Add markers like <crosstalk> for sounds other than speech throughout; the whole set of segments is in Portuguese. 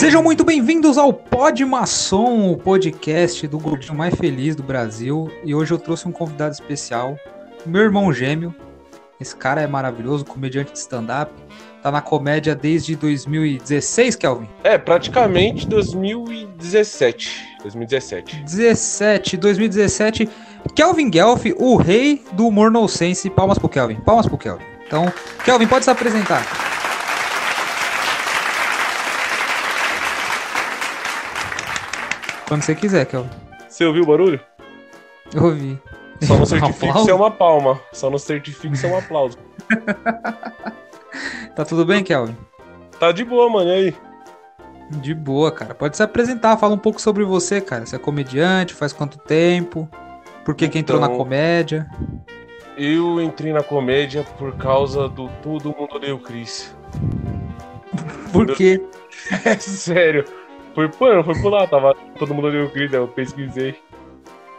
Sejam muito bem-vindos ao Pod Maçom, o podcast do gordinho mais feliz do Brasil. E hoje eu trouxe um convidado especial, meu irmão gêmeo. Esse cara é maravilhoso, comediante de stand-up. Tá na comédia desde 2016, Kelvin? É, praticamente 2017. 2017. 17, 2017. Kelvin Guelph, o rei do humor nonsense. Palmas pro Kelvin, palmas pro Kelvin. Então, Kelvin, pode se apresentar. Quando você quiser, Kelvin. Você ouviu o barulho? Eu ouvi. Só não certifique se é uma palma. Só não certifique se é um aplauso. <laughs> tá tudo bem, Kelvin? Tá de boa, mano. E aí? De boa, cara. Pode se apresentar, fala um pouco sobre você, cara. Você é comediante, faz quanto tempo? Por que, então, que entrou na então, comédia? Eu entrei na comédia por causa do Todo Mundo Odeia o Chris. por quê? <laughs> É sério. Foi, mano, foi por lá, tava todo mundo odeia o Chris, eu pesquisei.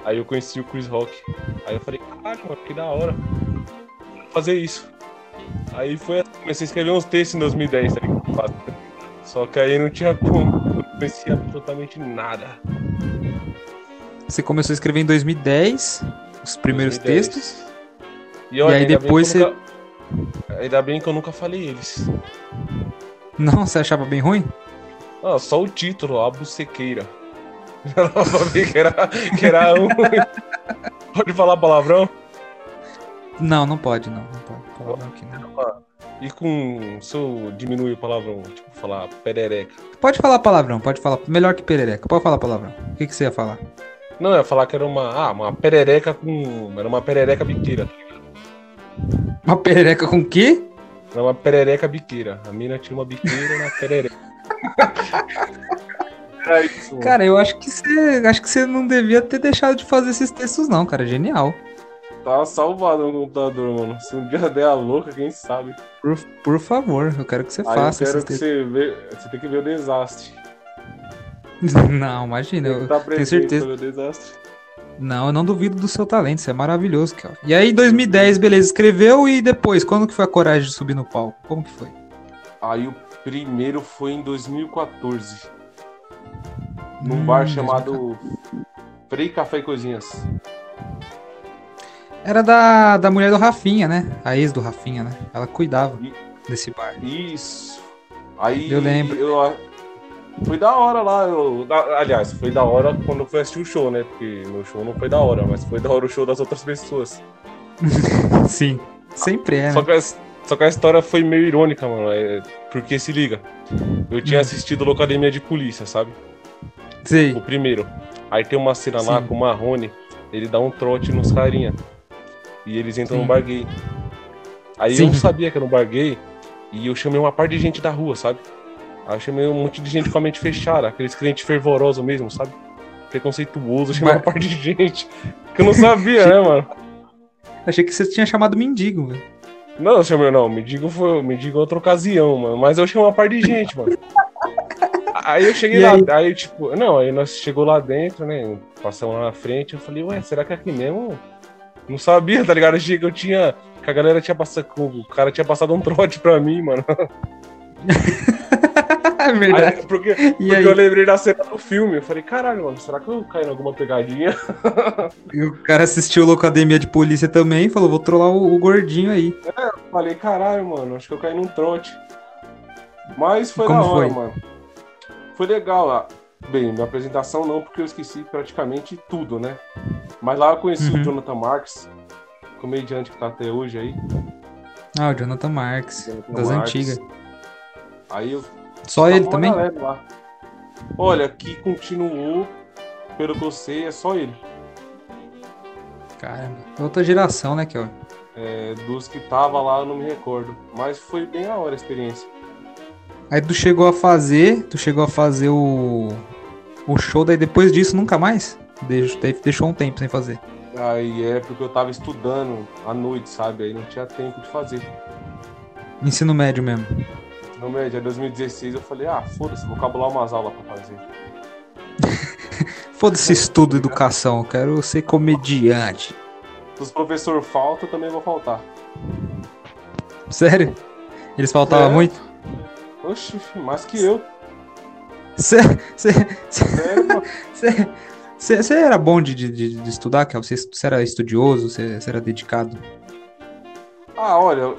Aí eu conheci o Chris Rock. Aí eu falei, caralho, mano, que da hora. Vou fazer isso. Aí foi comecei a escrever uns textos em 2010, tá ligado? Só que aí não tinha como. Não conhecia absolutamente nada. Você começou a escrever em 2010, os primeiros 2010. textos. E, olha, e aí depois você. Nunca... Ainda bem que eu nunca falei eles. Não, você achava bem ruim? Ah, só o título, a bucequeira. <laughs> Ela sabia que era, que era um. <laughs> pode falar palavrão? Não, não pode, não. Não pode. Palavrão aqui não. E com. Se eu diminuir o palavrão, tipo, falar perereca. Pode falar palavrão, pode falar. Melhor que perereca. Pode falar palavrão. O que, que você ia falar? Não, eu ia falar que era uma. Ah, uma perereca com. Era uma perereca biqueira, tá ligado? Uma perereca com o quê? Era uma perereca biqueira. A mina tinha uma biqueira na perereca. É <laughs> isso, cara, eu acho que você. Acho que você não devia ter deixado de fazer esses textos, não, cara. Genial. Tá salvado no computador, mano. Se um dia der a louca, quem sabe. Por, por favor, eu quero que você Aí faça. Eu quero que você vê. Você tem que ver o desastre. <laughs> Não, imagina. Eu tá tenho certeza. O desastre. Não, eu não duvido do seu talento, isso é maravilhoso, Kel. E aí, 2010, beleza, escreveu e depois, quando que foi a coragem de subir no palco? Como que foi? Aí o primeiro foi em 2014. Num hum, bar chamado Frei Café e Cozinhas. Era da, da mulher do Rafinha, né? A ex do Rafinha, né? Ela cuidava e, desse bar. Isso. Aí eu lembro. Eu, foi da hora lá. Eu, aliás, foi da hora quando eu fui assistir o show, né? Porque meu show não foi da hora, mas foi da hora o show das outras pessoas. <laughs> Sim, sempre é. Só, né? que só que a história foi meio irônica, mano. É, porque se liga. Eu tinha hum. assistido Locademia de Polícia, sabe? Sim. O primeiro. Aí tem uma cena Sim. lá com o Marrone, ele dá um trote nos carinha. E eles entram Sim. no bar gay. Aí Sim. eu sabia que era um bar gay e eu chamei uma parte de gente da rua, sabe? Aí eu chamei um monte de gente com a mente fechada, aqueles clientes fervorosos mesmo, sabe? Preconceituoso, eu chamei uma parte de <laughs> gente que eu não sabia, né, mano? Achei que você tinha chamado mendigo, velho. Não, eu chamei, não, mendigo foi mendigo outra ocasião, mano. Mas eu chamei uma parte de gente, mano. Aí eu cheguei e lá, aí? aí? tipo, não, aí nós chegou lá dentro, né? Passamos lá na frente, eu falei, ué, será que é aqui mesmo? Não sabia, tá ligado? Eu achei que eu tinha. Que a galera tinha passado. O cara tinha passado um trote pra mim, mano. <laughs> <laughs> é verdade. Aí, porque, porque eu lembrei da cena do filme. Eu falei, caralho, mano, será que eu caí em alguma pegadinha? <laughs> E o cara assistiu Locademia de Polícia também e falou, vou trollar o, o, gordinho aí. É, eu falei, caralho, mano, acho que eu caí num trote. Mas foi Como da hora, foi? mano. Foi legal lá. Bem, minha apresentação não, porque eu esqueci praticamente tudo, né? Mas lá eu conheci uhum. o Jonathan Marks, comediante que tá até hoje aí. Ah, o Jonathan Marks, Jonathan das antigas. Aí eu. Só ele também? Olha, que continuou, pelo que eu sei, é só ele. Caramba, outra geração, né, Kel? É, dos que tava lá eu não me recordo. Mas foi bem a hora a experiência. Aí tu chegou a fazer, tu chegou a fazer o, o show, daí depois disso nunca mais? Deixou, deixou um tempo sem fazer. Aí é porque eu tava estudando à noite, sabe? Aí não tinha tempo de fazer. Ensino médio mesmo. No médio, em 2016 eu falei, ah, foda-se, vou cabular umas aulas pra fazer. <laughs> foda-se estudo, educação, eu quero ser comediante. Se os professores faltam, eu também vou faltar. Sério? Eles faltavam é. muito? Oxi, mais que eu. Você era bom de, de, de estudar, Kel? Você era estudioso? Você era dedicado? Ah, olha,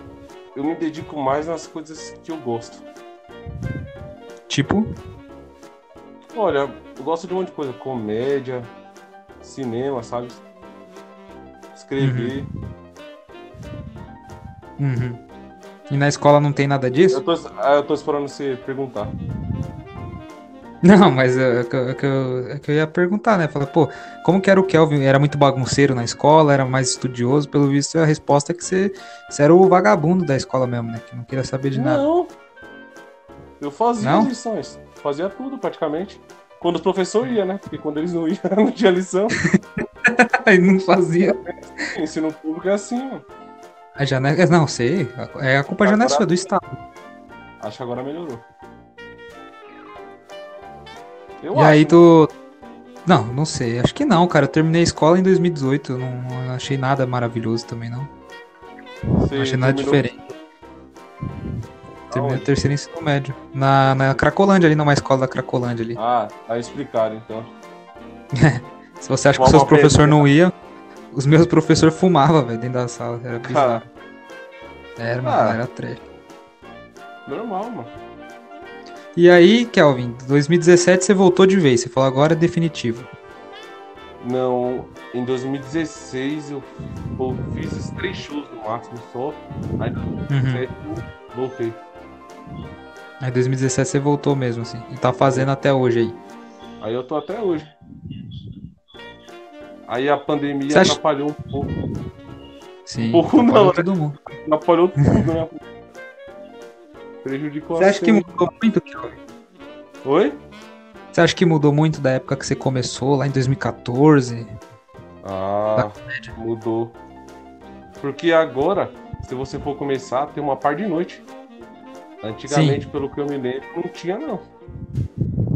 eu me dedico mais nas coisas que eu gosto. Tipo? Olha, eu gosto de um monte de coisa. Comédia, cinema, sabe? Escrever. Uhum. Uhum. E na escola não tem nada disso? Eu tô, eu tô esperando você perguntar. Não, mas é, é, que, é, que eu, é que eu ia perguntar, né? Falar, pô, como que era o Kelvin? Era muito bagunceiro na escola, era mais estudioso? Pelo visto, a resposta é que você, você era o vagabundo da escola mesmo, né? Que não queria saber de nada. Não. Eu fazia não? as lições. Fazia tudo, praticamente. Quando os professores iam, né? Porque quando eles não iam, <laughs> não tinha lição. <laughs> Aí não fazia. Ensino público é assim, mano. A Janessa. Não, sei. É a culpa já não é sua, do Estado. Acho que agora melhorou. Eu e acho, aí tu. Não, não sei. Acho que não, cara. Eu terminei a escola em 2018. Não, não achei nada maravilhoso também, não. Você não achei nada terminou... diferente. Terminei o terceiro ensino médio. Na, na Cracolândia ali, numa escola da Cracolândia ali. Ah, tá explicado então. <laughs> Se você acha que os seus professores não iam, os meus professores fumavam, velho, dentro da sala. Era bizarro. Era, ah, mano, era trash. Normal, mano. E aí, Kelvin, 2017 você voltou de vez, você falou agora é definitivo. Não, em 2016 eu, eu fiz os três shows no máximo só. Aí em 2017 uhum. eu voltei. Aí em 2017 você voltou mesmo, assim. E tá fazendo até hoje aí. Aí eu tô até hoje. Aí a pandemia acha... atrapalhou um pouco. Sim, um pouco não, né? todo mundo. Atrapalhou tudo, né? <laughs> Prejudicou Você acha que mudou muito, Kelvin? Oi? Você acha que mudou muito da época que você começou, lá em 2014? Ah, mudou. Porque agora, se você for começar, tem uma par de noite. Antigamente, Sim. pelo que eu me lembro, não tinha, não.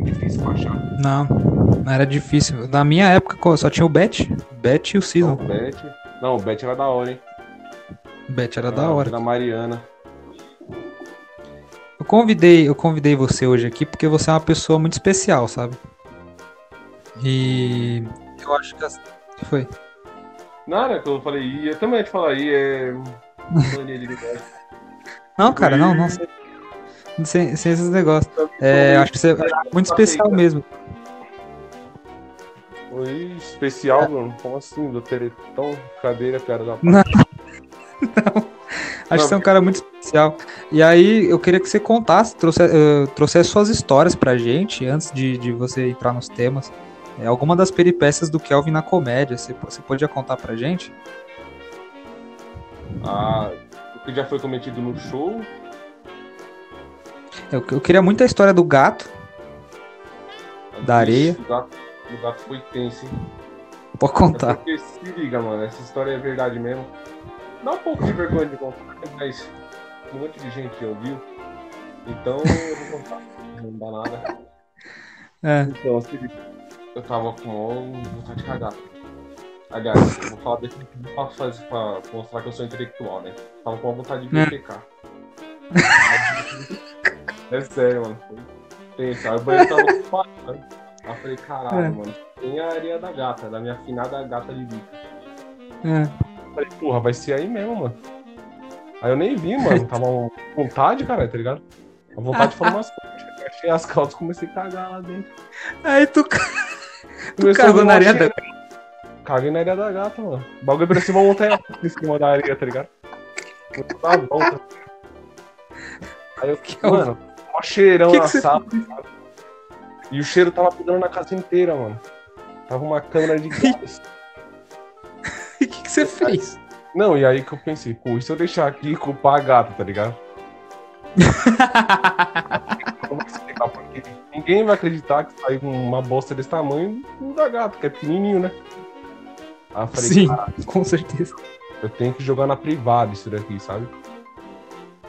Difícil pra achar. Não, não era difícil. Na minha época só tinha o Bet. Bet e o Season. Não, o Bet. Não, o Bet era da hora, hein? Bet era, era da hora. Da Mariana. Eu convidei, eu convidei você hoje aqui porque você é uma pessoa muito especial, sabe? E eu acho que assim, foi. Nada que eu falei, e eu também te falar aí, é. <laughs> não, cara, não, não. Sem, sem, sem esses negócios. É, acho que você é muito especial mesmo. Oi, especial, é. mano? Como assim? Do Teletão? Cadeira, cara da. <laughs> Não. <laughs> não. Acho que você é um cara muito especial. E aí, eu queria que você contasse, trouxe, uh, trouxesse suas histórias pra gente, antes de, de você entrar nos temas. É, alguma das peripécias do Kelvin na comédia, você, você podia contar pra gente? Ah, o que já foi cometido no show? Eu, eu queria muito a história do gato. da areia. O gato, o gato foi tenso, hein? Pode contar. É porque se liga, mano, essa história é verdade mesmo. Dá um pouco de vergonha de contar, mas um monte de gente ouviu. Então eu vou contar. Não dá nada. É. Então, eu tava com vontade de cagar. Aliás, eu vou falar desse pra, fazer, pra mostrar que eu sou intelectual, né? Tava com vontade de. É. é sério, mano. Pensa, aí o banheiro tava ocupado, né? Aí eu falei, caralho, é. mano. Tem a areia da gata, da minha afinada gata de bico. É. Falei, porra, vai ser aí mesmo, mano. Aí eu nem vi, mano. <laughs> Tava vontade, cara, tá ligado? A vontade de umas coisas. Achei as calças e comecei a cagar lá dentro. Aí tu, <laughs> tu cagou na areia da Caguei na areia da gata, mano. O bagulho parecia uma montanha em cima da areia, tá ligado? Dar volta. Aí eu, que mano, mó cheirão que na que sala. E o cheiro tava pegando na casa inteira, mano. Tava uma câmera de gás. <laughs> O que, que, você fez? Não, e aí que eu pensei, pô, e se eu deixar aqui e culpar a gata, tá ligado? <laughs> Porque ninguém vai acreditar que sai uma bosta desse tamanho da gata, que é pequenininho, né? Aí falei, Sim, com certeza. Eu tenho que jogar na privada isso daqui, sabe?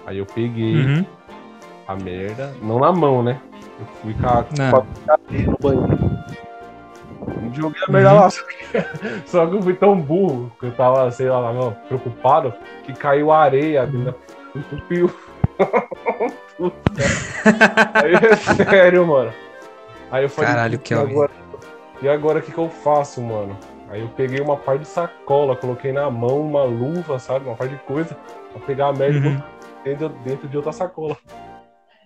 Aí eu peguei uhum. a merda, não na mão, né? Eu fui com a, com a no banheiro. Joguei a merda lá. <laughs> Só que eu fui tão burro que eu tava, sei lá, não, preocupado que caiu areia, uhum. entupiu. <laughs> Aí é sério, mano. Aí eu falei, Caralho, "E Kelvin." agora, e agora o que, que eu faço, mano? Aí eu peguei uma parte de sacola, coloquei na mão uma luva, sabe? Uma parte de coisa, pra pegar a merda e Uhum. dentro, dentro de outra sacola.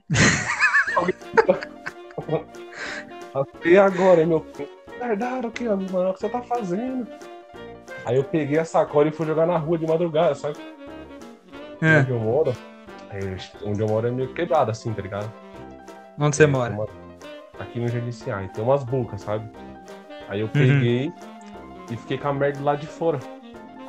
<laughs> E agora, meu filho? Guardaram aqui, ó, mano, o que você tá fazendo? Aí eu peguei a sacola e fui jogar na rua de madrugada, sabe? É. Onde eu moro, é, onde eu moro é meio quebrado, assim, tá ligado? Onde você É, mora? uma- Aqui no Sinai, tem umas bocas, sabe? Aí eu Uhum. peguei e fiquei com a merda lá de fora.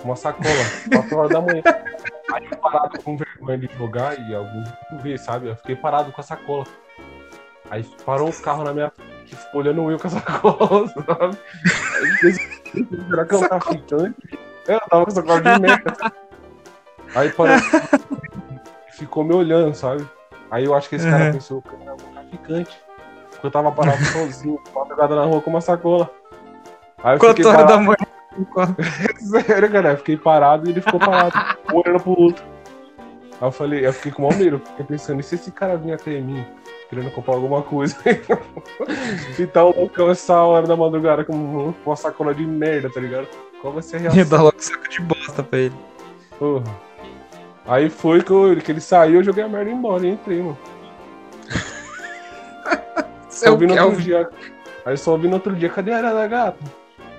Com uma sacola, 4 horas da manhã. <laughs> Aí eu parado com vergonha de jogar e algum ver, sabe? Eu fiquei parado com a sacola. Aí parou um carro na minha frente que ficou olhando eu com a sacola, sabe? Aí será que é um traficante? É, Eu tava com a sacola de merda. Aí parou <laughs> e ficou me olhando, sabe? Aí eu acho que esse cara Uhum. pensou que eu era um traficante. Porque eu tava parado <laughs> sozinho, madrugada na rua com uma sacola. Aí eu 4 fiquei horas da manhã. <laughs> sério, cara. Eu fiquei parado e ele ficou parado, olhando pro outro. Aí eu falei, eu fiquei com mau medo, fiquei pensando, e se esse cara vir até mim, querendo comprar alguma coisa? <laughs> e tá um loucão essa hora da madrugada com uma sacola de merda, tá ligado? Qual vai ser a Ia reação? dar logo saco de bosta pra ele. Porra. Aí foi que, eu- que ele saiu, eu joguei a merda embora e entrei, mano. É <laughs> Só o vi no outro dia. Aí só vi no outro dia, cadê a área da gata?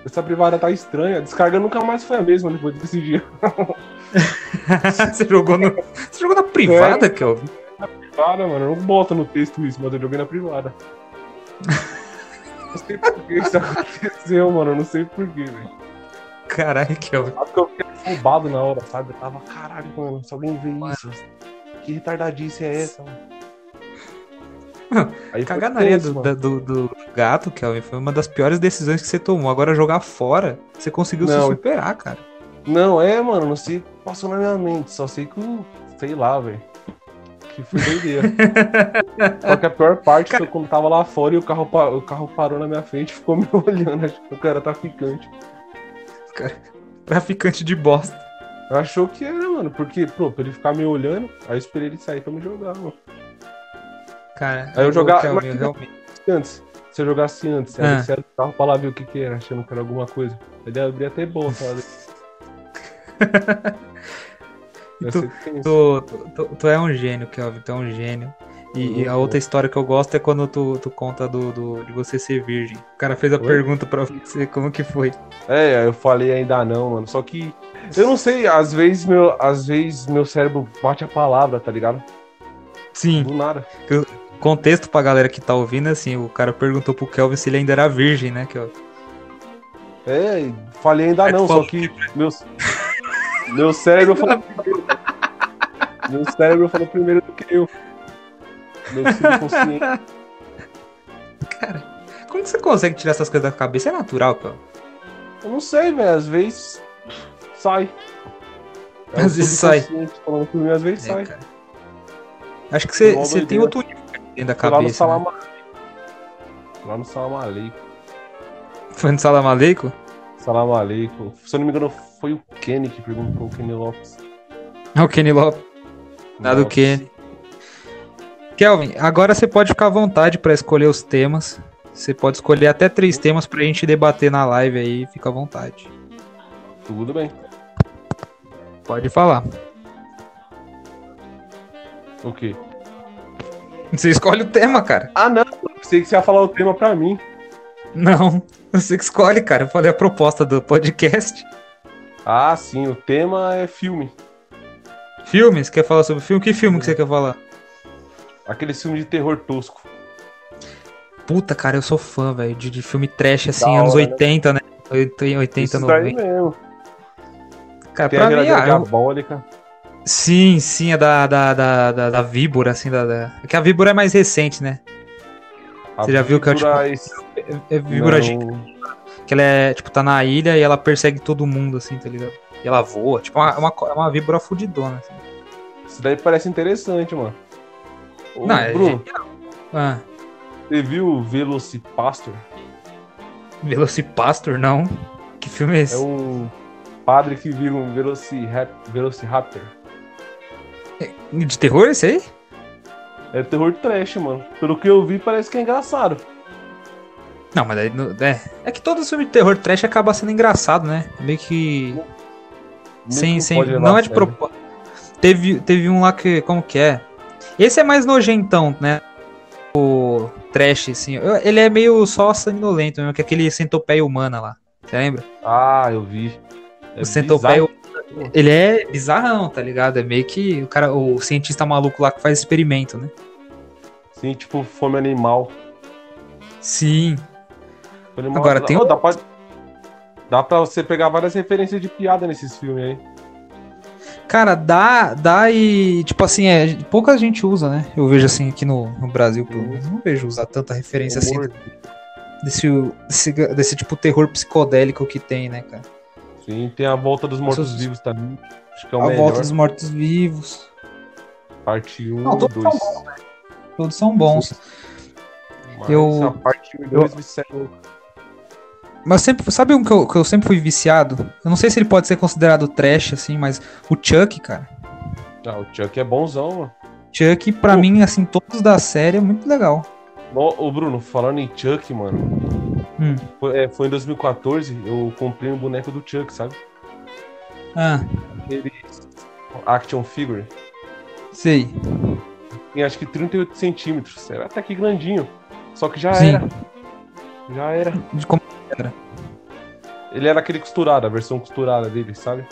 Essa privada tá estranha. A descarga nunca mais foi a mesma depois desse dia. <laughs> você, jogou no... você jogou na privada, Kelvin? Para, mano, eu não boto no texto isso, mas eu joguei na privada. Não sei por que isso aconteceu, mano. Eu não sei por que, velho. Caralho, Kelvin. Acho que eu fiquei roubado na hora, sabe? Eu tava, caralho, mano, se alguém vê isso, que retardadice é essa, mano? Aí tenso, do, mano. do, do gato, Kelvin, foi uma das piores decisões que você tomou. Agora jogar fora, você conseguiu se Não. superar, cara. Não, é, mano, não sei o que passou na minha mente, só sei que, eu- sei lá, velho. Que foi doideira. só que a pior parte foi quando tava lá fora e o carro, o carro parou na minha frente e ficou <laughs> me olhando, acho que o cara tá ficante. Traficante de bosta. Achou que era, mano, porque, pô, pra ele ficar me olhando, aí eu esperei ele sair pra me jogar, mano. Cara, Aí eu mas- eu realmente. Antes, se eu jogasse antes, Ah. aí o carro pra lá ver o que que era, achando que era alguma coisa. Ele abria até boa, sabe? Ia <laughs> Tu-. Tu, tu, tu- é um gênio, Kelvin, tu é um gênio. E, e a Uhum. outra história que eu gosto é quando tu, tu conta do, do- de você ser virgem. O cara fez a Oi? pergunta pra você como que foi. É, eu falei ainda não, mano. Só que eu não sei, às vezes meu, às vezes meu cérebro bate a palavra, tá ligado? Sim, Do nada. contexto pra galera que tá ouvindo, assim, o cara perguntou pro Kelvin se ele ainda era virgem, né, Kelvin? É, falei ainda Aí não, só que meu, meu cérebro falou primeiro. Meu cérebro falou primeiro do que eu. Meu subconsciente. Como que você consegue tirar essas coisas da cabeça? É natural, Kelvin. Eu não sei, velho. Às vezes sai. É Às vezes sai. Falando mim, às vezes É, sai. cara. Acho que você, você tem outro nível dentro da Foi lá no cabeça. Né? Lá no Salam Aleikum. Foi no Salam Aleikum? Salam Aleikum. Se eu não me engano, foi o Kenny que perguntou o Kenny Lopes. É o Kenny Lopes. Nada do. Kenny. Kelvin, agora você pode ficar à vontade pra escolher os temas. Você pode escolher até três temas pra gente debater na live aí, fica à vontade. Tudo bem. Pode falar. O quê? Você escolhe o tema, cara. Ah, não. Pensei que você ia falar o tema pra mim. Não, você que escolhe, cara. Eu falei a proposta do podcast. Ah, sim. O tema é filme. Filmes? Quer falar sobre filme? Que filme que você quer falar? Aquele filme de terror tosco. Puta, cara, eu sou fã, velho, de, de filme trash, assim, Da anos hora, né? 80, né? 80, Isso daí 90. mesmo. Cara, Tem pra mim, ah, eu- diabólica. sim, sim, é da, da, da, da, da víbora, assim, da, da... É que a víbora é mais recente, né? A Você já viu que é, víbora es- É, é que ela é, tipo, tá na ilha e ela persegue todo mundo, assim, tá ligado? E ela voa, tipo, é uma, uma, é uma víbora fudidona, assim. Isso daí parece interessante, mano. Ô, Não, é Bruno, Ah, você viu o Velocipastor? Velocipastor, não? Que filme é esse? É um padre que vira um Velocirap- Velociraptor. De terror esse aí? É terror trash, mano. Pelo que eu vi, parece que é engraçado. Não, mas aí, é, é que todo filme de terror trash acaba sendo engraçado, né? Meio que. sem, sem, não é de propósito. Teve, teve um lá que. Como que é? Esse é mais nojentão, né? O trash, assim. Ele é meio só sanguinolento mesmo, que é aquele centopeia humana lá. Você lembra? Ah, eu vi. É o centopeia ele é bizarrão, tá ligado? É meio que o cara, o cientista maluco lá que faz experimento, né? Sim, tipo fome animal. Sim. Agora tem. Oh, dá, pra, dá pra você pegar várias referências de piada nesses filmes aí. Cara, dá, dá e, tipo assim, é, pouca gente usa, né? Eu vejo assim aqui no, no Brasil, pelo menos, não vejo usar tanta referência assim desse, desse, desse tipo terror psicodélico que tem, né, cara? Sim, tem a volta dos mortos-vivos também. Acho que é o a melhor. volta dos mortos-vivos. Parte 1 um, todos 2. São bons, né? Todos são bons. Mas eu, a parte 1 e 2 eu... Mas sempre, sabe um que eu, que eu sempre fui viciado? Eu não sei se ele pode ser considerado trash, assim, mas o Chuck, cara. Ah, o Chuck é bonzão, mano. Chuck, pra mim, assim, todos da série é muito legal. Ô, Bruno, falando em Chuck, mano. Hum. Foi, é, foi, em 2014, eu comprei um boneco do Chuck, sabe? Ah. Aquele action figure. Sei. Tem acho que 38 centímetros. Era até que grandinho. Só que já Sim. era. Já era. Como era? Ele era aquele costurado, a versão costurada dele, sabe?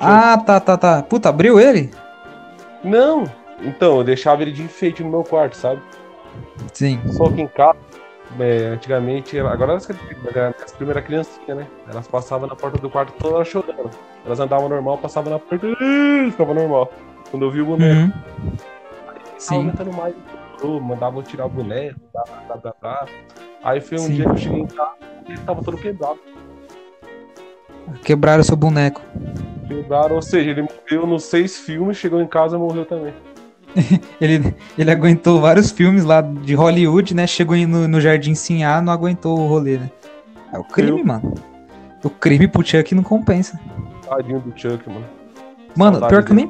Ah, tá, tá, tá. Puta, abriu ele? Não. Então, eu deixava ele de enfeite no meu quarto, sabe? Sim. Só que em casa, é, antigamente, agora elas, as primeiras criancinhas, né? Elas passavam na porta do quarto toda chorando. Elas andavam normal, passavam na porta e ficava normal. Quando eu vi o boneco. Uhum. Aí, Sim. aumentando mais, mandava eu tirar o boneco, blá, blá, blá, blá. Aí foi um Sim. dia que eu cheguei em casa e ele tava todo quebrado. Quebraram seu boneco. Quebraram, ou seja, ele morreu nos seis filmes, chegou em casa e morreu também. <laughs> ele, ele aguentou vários filmes lá de Hollywood, né? Chegou no, no Jardim Sinhá, não aguentou o rolê, né? É o crime, Eu... mano. O crime pro Chuck não compensa. Tadinho do Chuck, mano. Mano, Saudade pior que eu nem,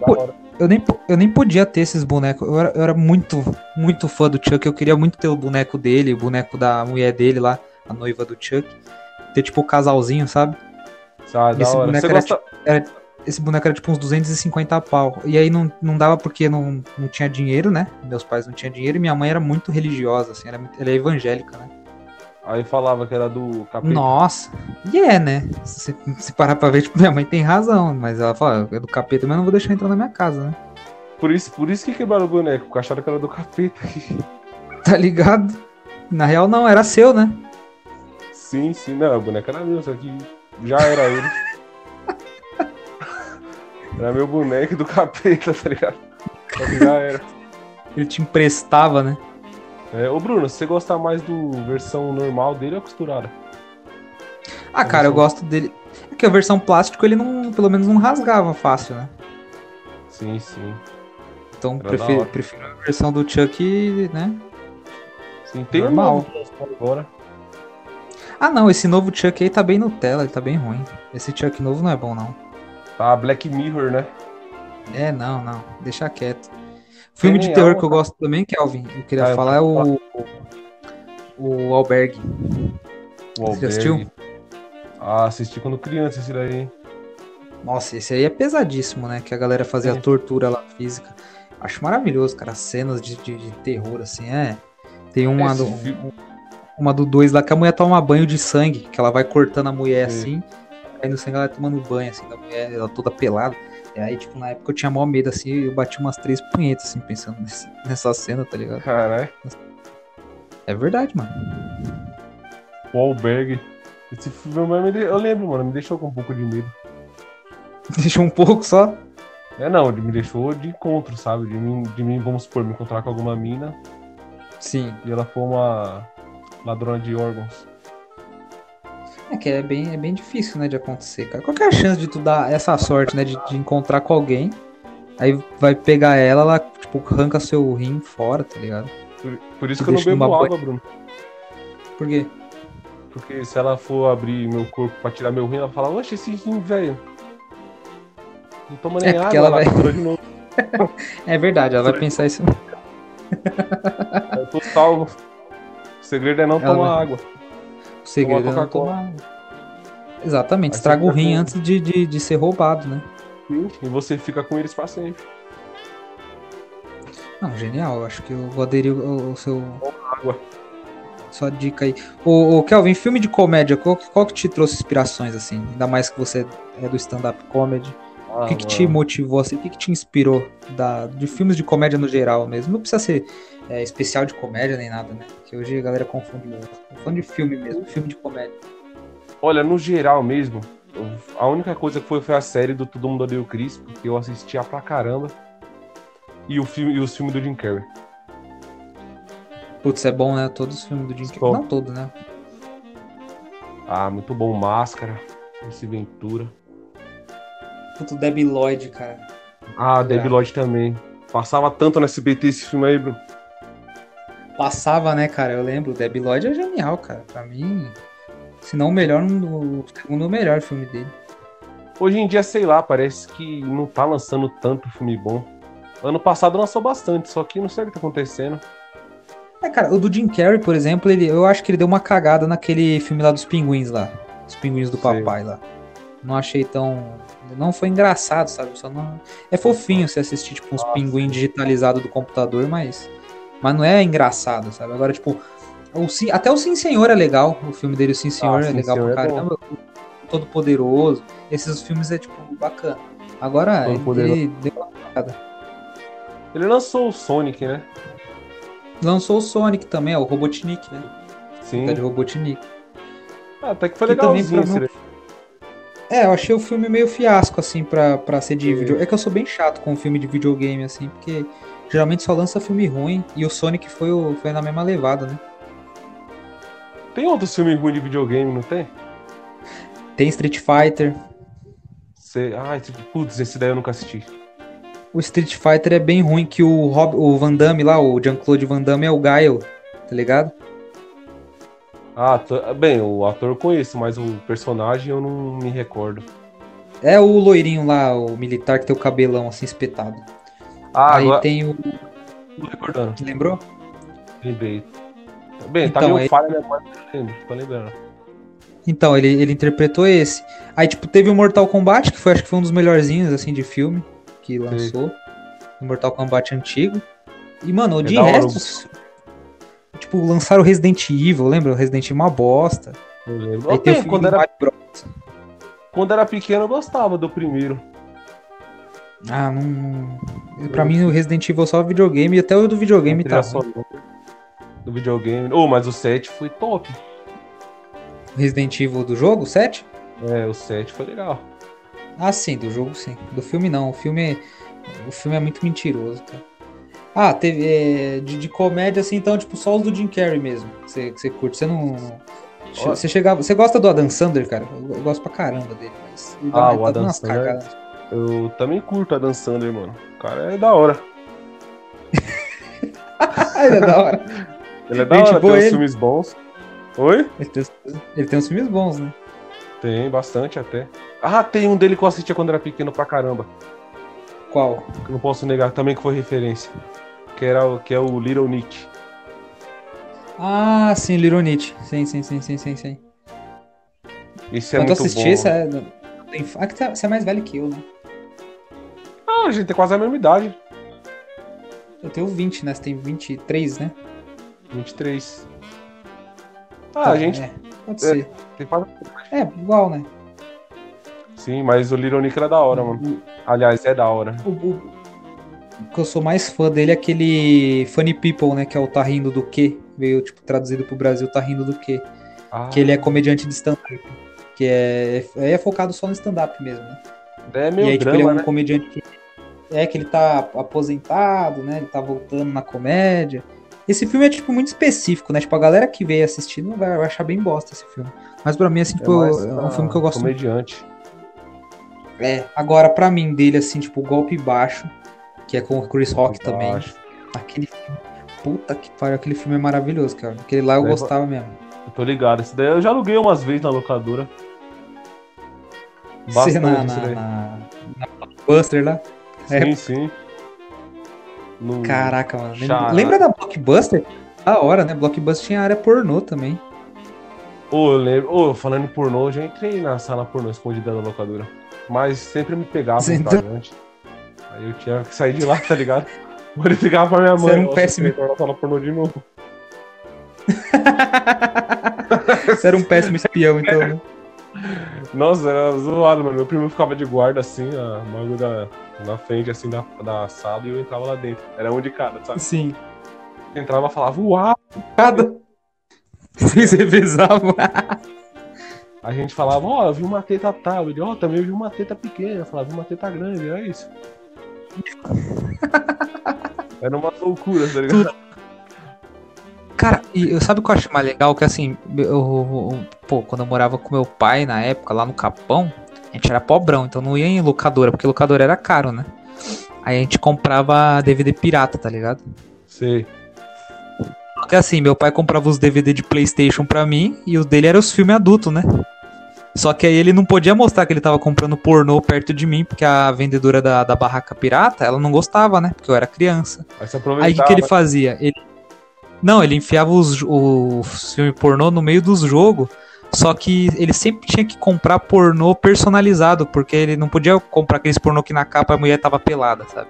eu, nem, eu nem podia ter esses bonecos. Eu era, eu era muito, muito fã do Chuck. Eu queria muito ter o boneco dele, o boneco da mulher dele lá, a noiva do Chuck. Ter tipo o casalzinho, sabe? Ah, Esse boneco era, gosta... era, esse boneco era tipo uns 250 pau. E aí não, não dava porque não, não tinha dinheiro, né? Meus pais não tinham dinheiro e minha mãe era muito religiosa, assim, era, ela é evangélica, né? Aí falava que era do capeta. Nossa, e é, né? Se, se parar pra ver, tipo, minha mãe tem razão, mas ela fala, é do capeta, mas não vou deixar entrar na minha casa, né? Por isso, por isso que quebraram o boneco, porque acharam que era do capeta. <laughs> tá ligado? Na real, não, era seu, né? Sim, sim, não, o boneco era meu, só que já era ele. <laughs> Era meu boneco do capeta, tá ligado? Já era. Ele te emprestava, né? É, ô Bruno, você gosta mais do versão normal dele ou costurada? Ah, cara, eu gosto dele. É que a versão plástico ele não, pelo menos não rasgava fácil, né? Sim, sim. Então prefiro, prefiro a versão do Chuck, né? Sim, tem normal. um agora. Ah não, esse novo Chuck aí tá bem Nutella, ele tá bem ruim. Esse Chuck novo não é bom não. Tá Black Mirror, né? É, não, não. Deixa quieto. Filme de terror que eu gosto também, Kelvin, eu queria ah, falar, é o. O Albergue. O Albergue. Você assistiu? Ah, assisti quando criança esse daí. Nossa, esse aí é pesadíssimo, né? Que a galera fazia é. tortura lá física. Acho maravilhoso, cara. Cenas de, de, de terror, assim, é. Tem uma do, uma do dois lá que a mulher toma banho de sangue, que ela vai cortando a mulher assim aí no sangue ela tomando banho, assim, da mulher, ela toda pelada. E aí, tipo, na época eu tinha maior medo, assim, eu bati umas três punhetas, assim, pensando nesse, nessa cena, tá ligado? Caralho. É verdade, mano. O Albergue. Esse filme, eu lembro, mano, me deixou com um pouco de medo. <laughs> Deixou um pouco só? É, não, me deixou de encontro, sabe? De mim, de mim, vamos supor, me encontrar com alguma mina. Sim. E ela for uma ladrona de órgãos. É que é bem, é bem difícil, né, de acontecer, cara. Qual é a chance de tu dar essa sorte, né, de, de encontrar com alguém, aí vai pegar ela, ela, tipo, arranca seu rim fora, tá ligado? Por, por isso que eu não bebo água, banha. Bruno. Por quê? Porque se ela for abrir meu corpo pra tirar meu rim, ela fala, oxe, esse rim, velho. Não toma nem é água, ela, ela vai... <laughs> de novo. <laughs> é verdade, ela vai pensar isso. Eu tô salvo. O segredo é não ela tomar vai... água. Segredo é não tomar. Exatamente, Aí estraga o rim com... antes de, de, de ser roubado, né? E você fica com eles pra sempre. Não, genial. Acho que eu vou aderir o, o seu. Água. Sua dica aí. O, o, Kelvin, filme de comédia, qual, qual que te trouxe inspirações, assim? Ainda mais que você é do stand-up comedy. Ah, o que, que te motivou, assim? O que, que te inspirou da, de filmes de comédia no geral mesmo? Não precisa ser é, especial de comédia nem nada, né? Que hoje a galera confunde muito. Falando de filme mesmo, filme de comédia. Olha, no geral mesmo, a única coisa que foi foi a série do Todo Mundo Odeia o Chris, porque eu assistia pra caramba. E, o filme, e os filmes do Jim Carrey. Putz, é bom, né? Todos os filmes do Jim Carrey. Não todos, né? Ah, muito bom. Máscara, esse Ventura. Puto, Debbie Lloyd, cara. Ah. Debbie Lloyd também. Passava tanto no SBT esse filme aí, Bruno. Passava, né, cara? Eu lembro. Debbie Lloyd é genial, cara. Pra mim, se não o melhor, o segundo melhor filme dele. Hoje em dia, sei lá, parece que não tá lançando tanto filme bom. Ano passado lançou bastante, só que não sei o que tá acontecendo. É, cara, o do Jim Carrey, por exemplo, ele, eu acho que ele deu uma cagada naquele filme lá dos pinguins lá. Os pinguins do papai lá. Não achei tão. Não foi engraçado, sabe? Só não... É fofinho você assistir, tipo, uns pinguins digitalizados do computador, mas. Mas não é engraçado, sabe? Agora, tipo. O, até o Sim Senhor é legal. O filme dele, o Sim Senhor, ah, é legal Senhor pra é caramba. É Todo Poderoso. Esses filmes é, tipo, bacana. Agora, Todo ele, deu uma cagada. Ele lançou o Sonic, né? Lançou o Sonic também, é o Robotnik, né? Sim. Tá de Robotnik. Ah, até que foi legalzinho. Também não... É, eu achei o filme meio fiasco, assim, pra, pra ser de vídeo. É que eu sou bem chato com filme de videogame, assim, porque geralmente só lança filme ruim e o Sonic foi, o, foi na mesma levada, né? Tem outros filmes ruins de videogame, não tem? Tem Street Fighter. Cê... Ah, putz, esse daí eu nunca assisti o Street Fighter é bem ruim, que o, Rob, o Van Damme lá, o Jean-Claude Van Damme é o Gaio, tá ligado? Ah, bem, o ator eu conheço, mas o personagem eu não me recordo. É o loirinho lá, o militar que tem o cabelão assim espetado. Ah, Aí agora... tem o. Tô recordando. Lembrou? Lembrei. Bem, tá então, tá meio aí... falha memória, tô lembrando. Então, ele, ele interpretou esse. Aí, tipo, teve o Mortal Kombat, que foi, acho que foi um dos melhorzinhos, assim, de filme que lançou. Sim. Mortal Kombat antigo. E, mano, é de resto. Hora. Tipo, lançaram Resident Evil, lembra? Resident Evil é uma bosta. Eu lembro. Aí tem quando, era... quando era pequeno eu gostava do primeiro. Ah, não. Pra mim o Resident Evil é só videogame e até o do videogame tá. Só do videogame. Oh, mas o 7 foi top. Resident Evil do jogo, 7? É, o 7 foi legal. Ah, sim, do jogo sim. Do filme não. O filme, o filme é muito mentiroso, cara. Ah, teve. É, de, de, comédia, assim, então, tipo, só os do Jim Carrey mesmo. Que você, que você curte. Você não. Você chegava. Você gosta do Adam Sandler, cara? Eu, eu gosto pra caramba dele, mas. Ah, o tá Adam Sandler. Eu também curto o Adam Sandler, mano. O cara é da hora. <laughs> ele é da hora. Ele é da hora, tem uns filmes bons. Oi? Ele tem, ele tem uns filmes bons, né? Tem, bastante até. Ah, tem um dele que eu assistia quando era pequeno pra caramba. Qual? Que não posso negar também que foi referência. Que, era, que é o Little Nick. Ah, sim, Little Nick. Sim, sim, sim, sim, sim, sim. Esse é Quando muito assisti, bom. Você é... Ah, que tá, você é mais velho que eu, né? Ah, a gente tem quase a mesma idade. Eu tenho 20, né? Você tem 23, né? 23. Ah, tá, a gente. É, pode é, ser. É, igual, né? Sim, mas o Little Nick era da hora, mano. Aliás, é da hora. O, o, o que eu sou mais fã dele é aquele Funny People, né? Que é o Tá Rindo do Quê? Veio, tipo, traduzido pro Brasil, Tá Rindo do Quê? Ah. Que ele é comediante de stand-up. Que é, é, é focado só no stand-up mesmo, né? É meio e aí, drama, tipo, ele é um né? comediante que... É, que ele tá aposentado, né? Ele tá voltando na comédia. Esse filme é, tipo, muito específico, né? Tipo, a galera que veio assistir não vai, vai achar bem bosta esse filme. Mas pra mim, assim, é tipo, é, é um filme que eu gosto comediante. muito. É, agora pra mim dele, assim, tipo, Golpe Baixo, que é com o Chris Rock também. Baixo. Aquele filme. Puta que pariu, aquele filme é maravilhoso, cara. Aquele lá eu é, gostava mesmo. Eu tô ligado. Esse daí eu já aluguei umas vezes na locadora. Você na, na, na, na Blockbuster lá? Sim, é. sim. No... Caraca, mano. Lembra, lembra da Blockbuster? Da hora, né? Blockbuster tinha área pornô também. Ô, eu lembro. Ô, falando em pornô, eu já entrei na sala pornô escondida da locadora. Mas sempre me pegava Você entrou-. Aí eu tinha que sair de lá, tá ligado? <laughs> Ele ligava pra minha Você mãe. era um "Ó, péssimo- você na sala pornô de novo. Você <laughs> era um péssimo espião, então, né? Nossa, era zoado, mano. Meu primo ficava de guarda assim, a bagulho da, na frente assim da, da sala e eu entrava lá dentro. Era um de cada, sabe? Sim. Entrava e falava, uau! Cada. <laughs> Vocês revezavam. <laughs> A gente falava, ó, eu vi uma teta tal. Ele, ó, também vi uma teta pequena. Eu falava, vi uma teta grande, era isso. <laughs> Era uma loucura, tá ligado? Cara, e eu- sabe o que eu acho mais legal? Que assim, eu, eu- pô, quando eu morava com meu pai na época, lá no Capão, gente era pobrão, então não ia em locadora, porque locadora era caro, né? Aí a gente comprava DVD pirata, tá ligado? Sei. Porque assim, meu pai comprava os DVD de Playstation pra mim e os dele eram os filmes adultos, né? Só que aí ele não podia mostrar que ele tava comprando pornô perto de mim, porque a vendedora da, da barraca pirata, ela não gostava, né? Porque eu era criança. Aí o que, que ele fazia? Ele... Não, ele enfiava os, os filmes pornô no meio dos jogos, só que ele sempre tinha que comprar pornô personalizado, porque ele não podia comprar aqueles pornô que na capa a mulher tava pelada, sabe?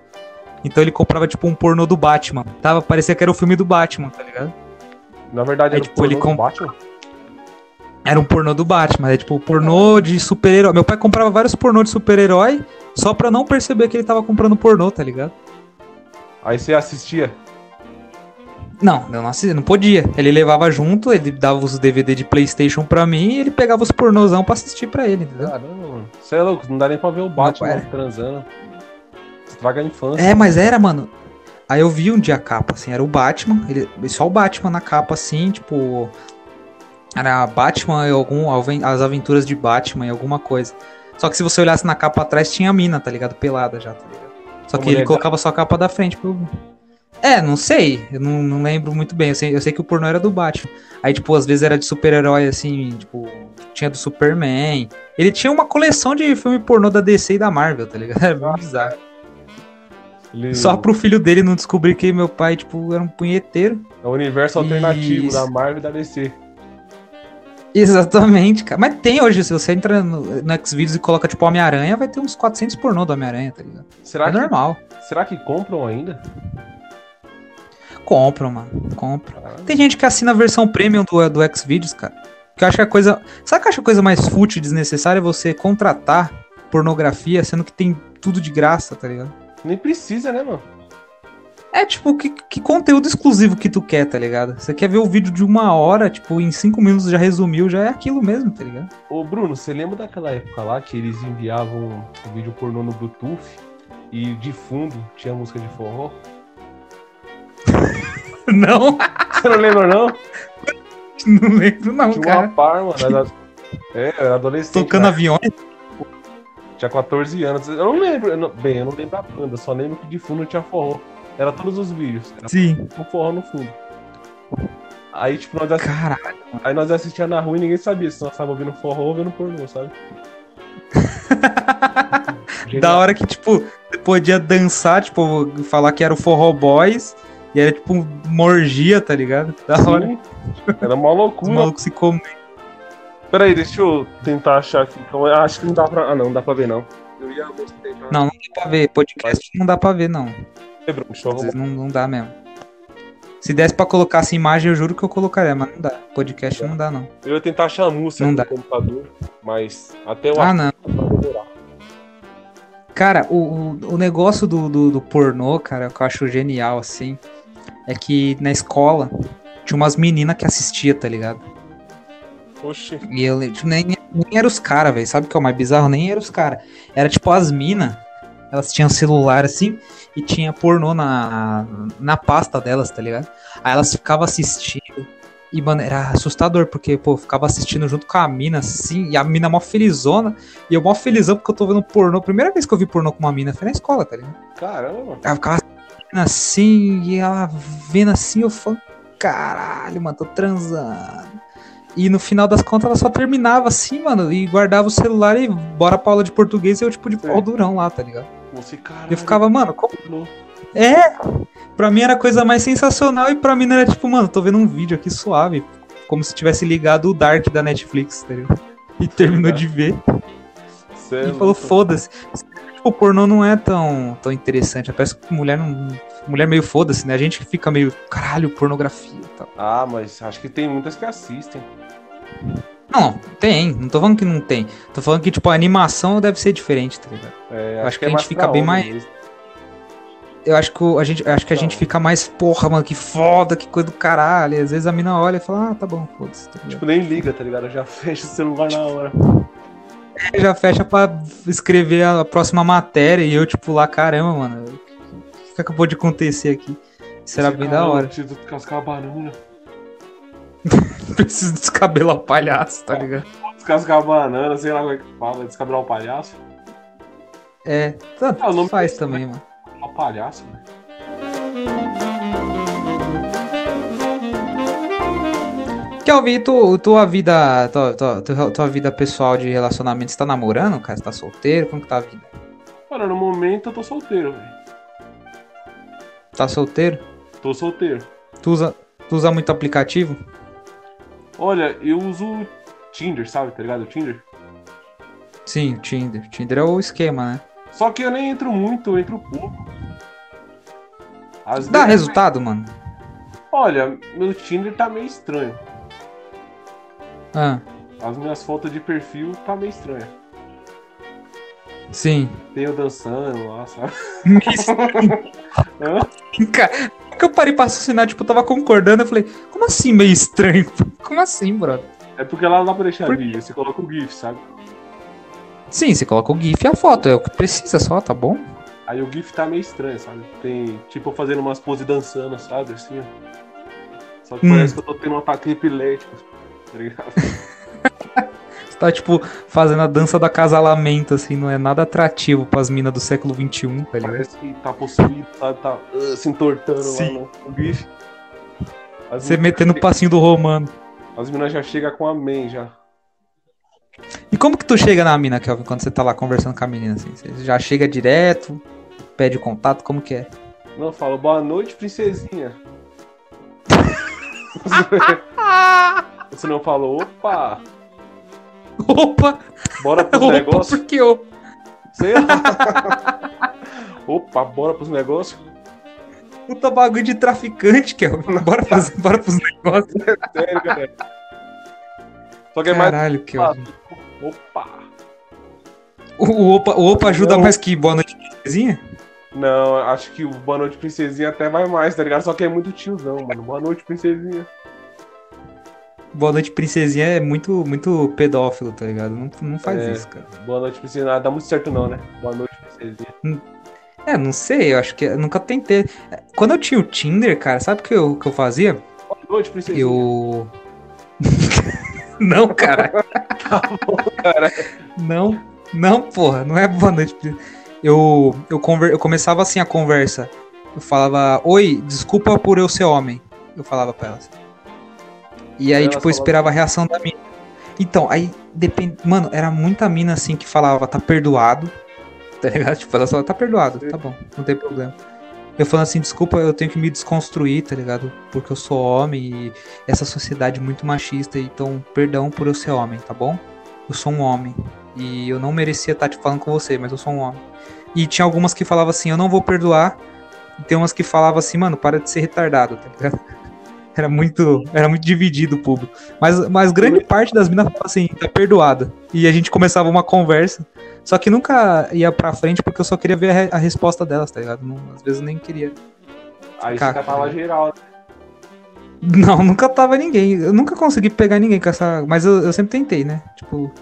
Então ele comprava tipo um pornô do Batman. Tava, parecia que era o filme do Batman, tá ligado? Na verdade, Aí, era tipo, ele pornô do comp- Batman. Era um pornô do Batman, é tipo pornô de super-herói. Meu pai comprava vários pornô de super-herói só pra não perceber que ele tava comprando pornô, tá ligado? Aí você assistia. Não, eu não, assisti, não podia. Ele levava junto, ele dava os DVD de Playstation pra mim e ele pegava os pornôzão pra assistir pra ele, entendeu? Caramba, mano. Você é louco, não dá nem pra ver o Batman pai. transando. Estraga a infância. É, mas era, mano. Aí eu vi um dia a capa, assim, era o Batman, ele, só o Batman na capa, assim, tipo. Era Batman e algum, as aventuras de Batman e alguma coisa. Só que se você olhasse na capa atrás, tinha a mina, tá ligado? Pelada já, tá ligado? Só A que ele mulher colocava só a capa da frente pro. É, não sei. Eu não, não lembro muito bem. Eu sei, eu sei que o pornô era do Batman. Aí, tipo, às vezes era de super-herói, assim, tipo, tinha do Superman. Ele tinha uma coleção de filme pornô da DC e da Marvel, tá ligado? Era <laughs> bem bizarro. Ele- Só pro filho dele não descobrir que meu pai, tipo, era um punheteiro. É o universo alternativo Isso. da Marvel e da DC. Exatamente, cara. Mas tem hoje, se você entra no, no Xvideos e coloca, tipo, Homem-Aranha, vai ter uns 400 pornô do Homem-Aranha, tá ligado? Será é que, normal. será que compram ainda? Compram, mano. Caralho. Tem gente que assina a versão premium do, do Xvideos, cara. Que eu acho que a coisa. Sabe que eu acho a coisa mais fútil e desnecessária é você contratar pornografia, sendo que tem tudo de graça, tá ligado? Nem precisa, né, mano? É tipo, que, que conteúdo exclusivo que tu quer, tá ligado? Você quer ver o vídeo de uma hora, tipo, em cinco minutos já resumiu, já é aquilo mesmo, tá ligado? Ô, Bruno, você lembra daquela época lá que eles enviavam o vídeo pornô no Bluetooth e de fundo tinha música de forró? Não, Você não lembra, não? não lembro não, Tinha cara. uma par, mano. Era... É, eu era adolescente. Tocando né? aviões. Tinha 14 anos. Eu não lembro. eu não- Bem, eu não lembro a banda, só lembro que de fundo tinha forró. Era todos os vídeos. Era Sim. um forró no fundo. Aí, tipo, nós, Caralho. aí nós assistíamos na rua e ninguém sabia se nós estávamos ouvindo forró ou ouvindo pornô, sabe? <laughs> Da hora que, tipo, você podia dançar, tipo, falar que era o Forró Boys. E era tipo uma orgia, tá ligado? Da hora. Sim, Era uma Os loucura. malucos se comem. Peraí, deixa eu tentar achar aqui. Aí. Ah, Acho que não dá pra. Ah, não, não dá pra ver não. Eu ia tentar. Não, não dá pra ver. Podcast não dá pra ver, não. Deixa eu Às vezes não, não dá mesmo. Se desse pra colocar essa imagem, eu juro que eu colocaria, mas não dá. Podcast não dá, não. Eu ia tentar achar a música Não no dá. computador, mas até eu Ah, não. Cara, o, o, o negócio do, do, do pornô, cara, que eu acho genial, assim, é que na escola tinha umas meninas que assistia, tá ligado? Oxi. E eu tipo, nem, nem era os caras, velho. Sabe o que é o mais bizarro? Nem era os caras. Era tipo as minas. Elas tinham celular assim e tinha pornô na, na pasta delas, tá ligado? Aí elas ficavam assistindo. E, mano, era assustador, porque, pô, eu ficava assistindo junto com a mina, assim, e a mina mó felizona, e eu mó felizão porque eu tô vendo pornô. Primeira vez que eu vi pornô com uma mina foi na escola, tá ligado? Caramba, mano. Ela ficava assim, e ela vendo assim, eu falando, caralho, mano, tô transando. E no final das contas ela só terminava assim, mano, e guardava o celular e bora pra aula de português e eu, tipo, de pau durão lá, tá ligado? Você, caralho. Eu ficava, mano, como... É! Pra mim era a coisa mais sensacional e pra mim era tipo, mano, tô vendo um vídeo aqui suave. como se tivesse ligado o Dark da Netflix, tá ligado? E terminou de ver. Cê é E falou, foda-se. O pornô não é tão, tão interessante. Parece que mulher não. Mulher meio foda-se, né? A gente que fica meio, caralho, pornografia e tal. Ah, mas acho que tem muitas que assistem. Não, tem. Não tô falando que não tem. Tô falando que, tipo, a animação deve ser diferente, tá ligado? É, Eu acho que a é gente mais fica bem mais- mesmo. Eu acho que a gente, acho que a gente fica mais, porra, mano, que foda, que coisa do caralho. E às vezes a mina olha e fala, ah, tá bom, foda-se. Tá? Tipo, nem liga, tá ligado? Já <laughs> fecha o celular na hora. Já fecha pra escrever a próxima matéria e eu, tipo, lá, caramba, mano. O que acabou de acontecer aqui? Esse bem cara, da hora. Preciso descascar a banana. <laughs> Preciso descabelar o palhaço, tá ligado? Descascar a banana, sei lá como é que fala. Descabelar o palhaço. É, tá, Ah, faz também, mano. O palhaço, velho. Kelvin, tu, tua vida, tua, tua, tua, vida pessoal de relacionamento, você tá namorando, cara? Você tá solteiro? Como que tá a vida? Cara, no momento eu tô solteiro, velho. Tá solteiro? Tô solteiro. Tu usa, tu usa muito aplicativo? Olha, eu uso Tinder, sabe? Tá ligado? Tinder. Sim, Tinder. Tinder é o esquema, né? Só que eu nem entro muito, eu entro pouco. Às Dá vezes- resultado, mano? Olha, meu Tinder tá meio estranho. Ah, As minhas fotos de perfil tá meio estranha. sim. Tem eu dançando lá, sabe? <laughs> Cara. que eu parei pra raciocinar, tipo, eu tava concordando, eu falei, como assim meio estranho? <laughs> Como assim, brother? É porque lá não dá pra deixar Por vídeo, você coloca o GIF, sabe? Sim, você coloca o GIF e a foto, é o que precisa só, tá bom? Aí o GIF tá meio estranho, sabe? Tem, tipo, fazendo umas poses dançando, sabe? Assim, ó. Só que Hum. parece que eu tô tendo um ataque epilético, tá ligado? Você tá, tipo, fazendo a dança do acasalamento, assim, não é nada atrativo pras minas do século XXI, tá ligado? Parece que tá possuído, sabe? Tá uh, se entortando Sim. lá no, no. As Você metendo o passinho do romano. As minas já chegam com amém, já. E como que tu chega na mina, Kelvin, quando você tá lá conversando com a menina, assim? Você já chega direto, pede contato, como que é? Não, eu falo, boa noite, princesinha. <laughs> Você não falou, opa, Opa! bora pros <laughs> Opa, negócios? por que opa? Sei lá. <laughs> Opa, bora pros negócios? Puta bagulho de traficante, Kelvin. Bora, fazer, bora pros negócios. <laughs> Sério, galera. Só que é mais. Caralho, Kelvin. Opa! O opa, o opa ajuda Não. mais que boa noite, princesinha? Não, acho que o Boa Noite Princesinha até vai mais, tá ligado? Só que é muito tiozão, mano. Boa noite, princesinha. Boa noite, princesinha é muito, muito pedófilo, tá ligado? Não, não faz É. isso, cara. Boa noite, princesinha. Ah, dá muito certo não, né? Boa noite, princesinha. É, não sei, eu acho que eu nunca tentei. Quando eu tinha o Tinder, cara, sabe o que eu, que eu fazia? Boa noite, princesinha. Eu. <laughs> não, cara. <laughs> cara. Não, não, porra, não é boa noite. Eu, eu, conver, eu começava assim a conversa. Eu falava, oi, desculpa por eu ser homem. Eu falava pra elas. E aí, tipo, eu esperava a reação da mina. Então, aí depende. Mano, era muita mina assim que falava, tá perdoado. <laughs> Tá ligado? Tipo, ela falava, tá perdoado, tá bom, não tem problema. Eu falando assim, desculpa, eu tenho que me desconstruir, tá ligado? Porque eu sou homem e essa sociedade é muito machista, então perdão por eu ser homem, tá bom? Eu sou um homem. E eu não merecia estar te falando com você, mas eu sou um homem. E tinha algumas que falavam assim, eu não vou perdoar. E tem umas que falavam assim, mano, para de ser retardado, tá ligado? Era muito, era muito dividido o público. Mas, mas grande parte das minas falava assim, tá perdoado. E a gente começava uma conversa. Só que nunca ia pra frente porque eu só queria ver a, re- a resposta delas, tá ligado? Não- às vezes eu nem queria. Aí Caca. você catava geral. né? Não, nunca tava ninguém. Eu nunca consegui pegar ninguém com essa. Mas eu, eu sempre tentei, né? Tipo,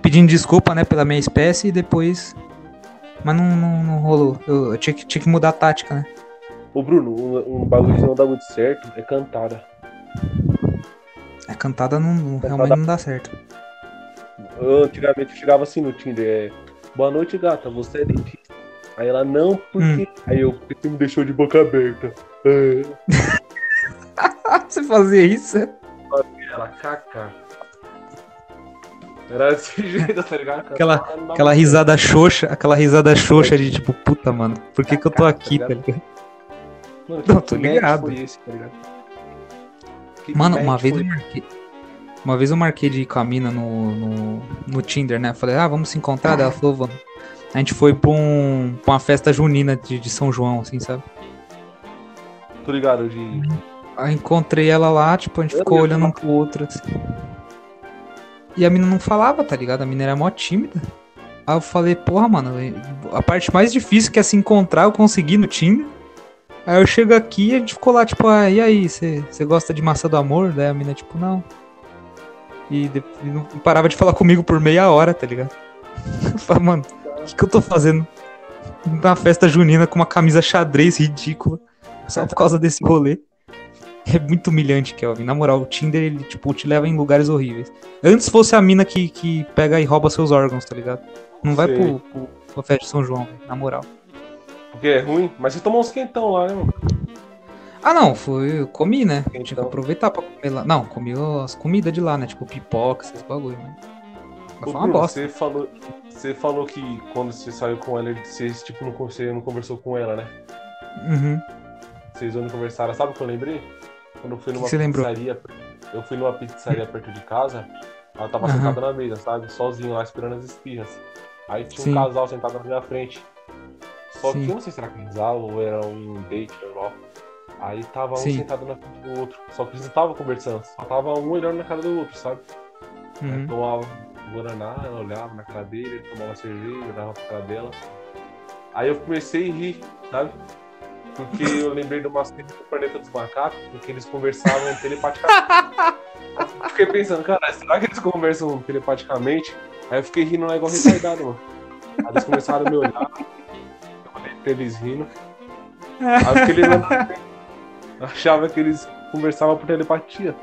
pedindo desculpa, né, pela minha espécie e depois. Mas não, não, não rolou. Eu, eu tinha, que, tinha que mudar a tática, né? Ô, Bruno, um, um bagulho que não dá muito certo é cantada. A cantada não, não- realmente não dá certo. Eu, antigamente eu chegava assim no Tinder, é... Boa noite, gata, você é dentista. Aí ela, não, por Hum. Aí eu, porque você me deixou de boca aberta. É. <laughs> Você fazia isso? Ela, caca. Era desse <laughs> jeito, tá ligado? Aquela- Cantada Aquela risada xoxa, aquela risada xoxa de tipo, puta, mano, por que, que eu tô aqui, tá ligado? Mano, Não, tô ligado. foi esse, tá ligado? Que Mano, uma vez foi eu marquei. Uma vez eu marquei de ir com a mina no, no, no Tinder, né? Falei, ah, vamos se encontrar? Daí ela falou, vamos. A gente foi pra, um, pra uma festa junina de, de São João, assim, sabe? Tô ligado, de. Aí encontrei ela lá, tipo, a gente Eu ficou olhando um pro outro, assim. E a mina não falava, tá ligado? A mina era mó tímida. Aí eu falei, porra, mano, a parte mais difícil que é se encontrar, eu consegui no Tinder. Aí eu chego aqui e a gente ficou lá, tipo, ah, e aí, você gosta de maçã do amor? Daí a mina, tipo, não. E, de- e não parava de falar comigo por meia hora, tá ligado? <laughs> Eu falei, mano, o que, que eu tô fazendo na festa junina com uma camisa xadrez ridícula? Só por causa desse rolê. É muito humilhante, Kelvin. Na moral, o Tinder, ele, tipo, te leva em lugares horríveis. Antes fosse a mina que, que pega e rouba seus órgãos, tá ligado? Não vai pro, pro, pra festa de São João, na moral. Porque é ruim, mas você tomou uns quentão lá, né, mano? Ah, não. Eu comi, né? Tinha que aproveitar pra comer lá. Não, comi as comidas de lá, né? Tipo pipoca, esses bagulho, né? Mas Ô, foi uma Bruno, bosta. Você falou, você falou que quando você saiu com ela, você, tipo, não, você não conversou com ela, né? Uhum. Vocês não conversaram. Sabe o que eu lembrei? Quando eu fui numa que pizzaria. Eu fui numa pizzaria perto de casa, ela tava Aham. sentada na mesa, sabe? Sozinho lá esperando as espirras. Aí tinha um Sim. casal sentado na minha frente. Só Sim. que eu não sei se era casal ou era um date normal. Aí tava um Sim. sentado na frente do outro. Só que eles não estavam conversando, só tava um olhando na cara do outro, sabe? Aí Uhum. tomava um Guaraná, ela olhava na cara dele, ele tomava cerveja, olhava pra cara dela. Aí eu comecei a rir, sabe? Porque eu <laughs> lembrei de uma cena do Planeta dos Macacos, em que eles conversavam <laughs> telepaticamente. Eu fiquei pensando, cara, será que eles conversam telepaticamente? Aí eu fiquei rindo lá igual retardado, mano. Aí eles começaram a me olhar, eles rindo. Aí lembrando, achava que eles conversavam por telepatia.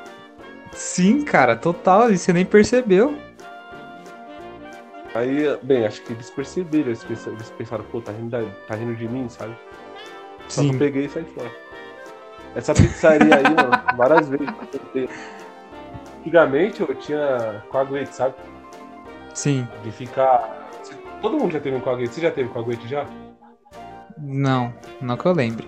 Sim, cara, total. E você nem percebeu. Aí, bem, acho que eles perceberam, eles pensaram, eles pensaram pô, tá rindo, da- tá rindo de mim, sabe? Só que Sim. eu peguei e saí fora. Essa pizzaria aí, mano, <laughs> várias vezes. Antigamente eu tinha coaguete, sabe? Sim. De ficar. Todo mundo já teve um coaguete. Você já teve coaguete já? Não, não que eu lembre.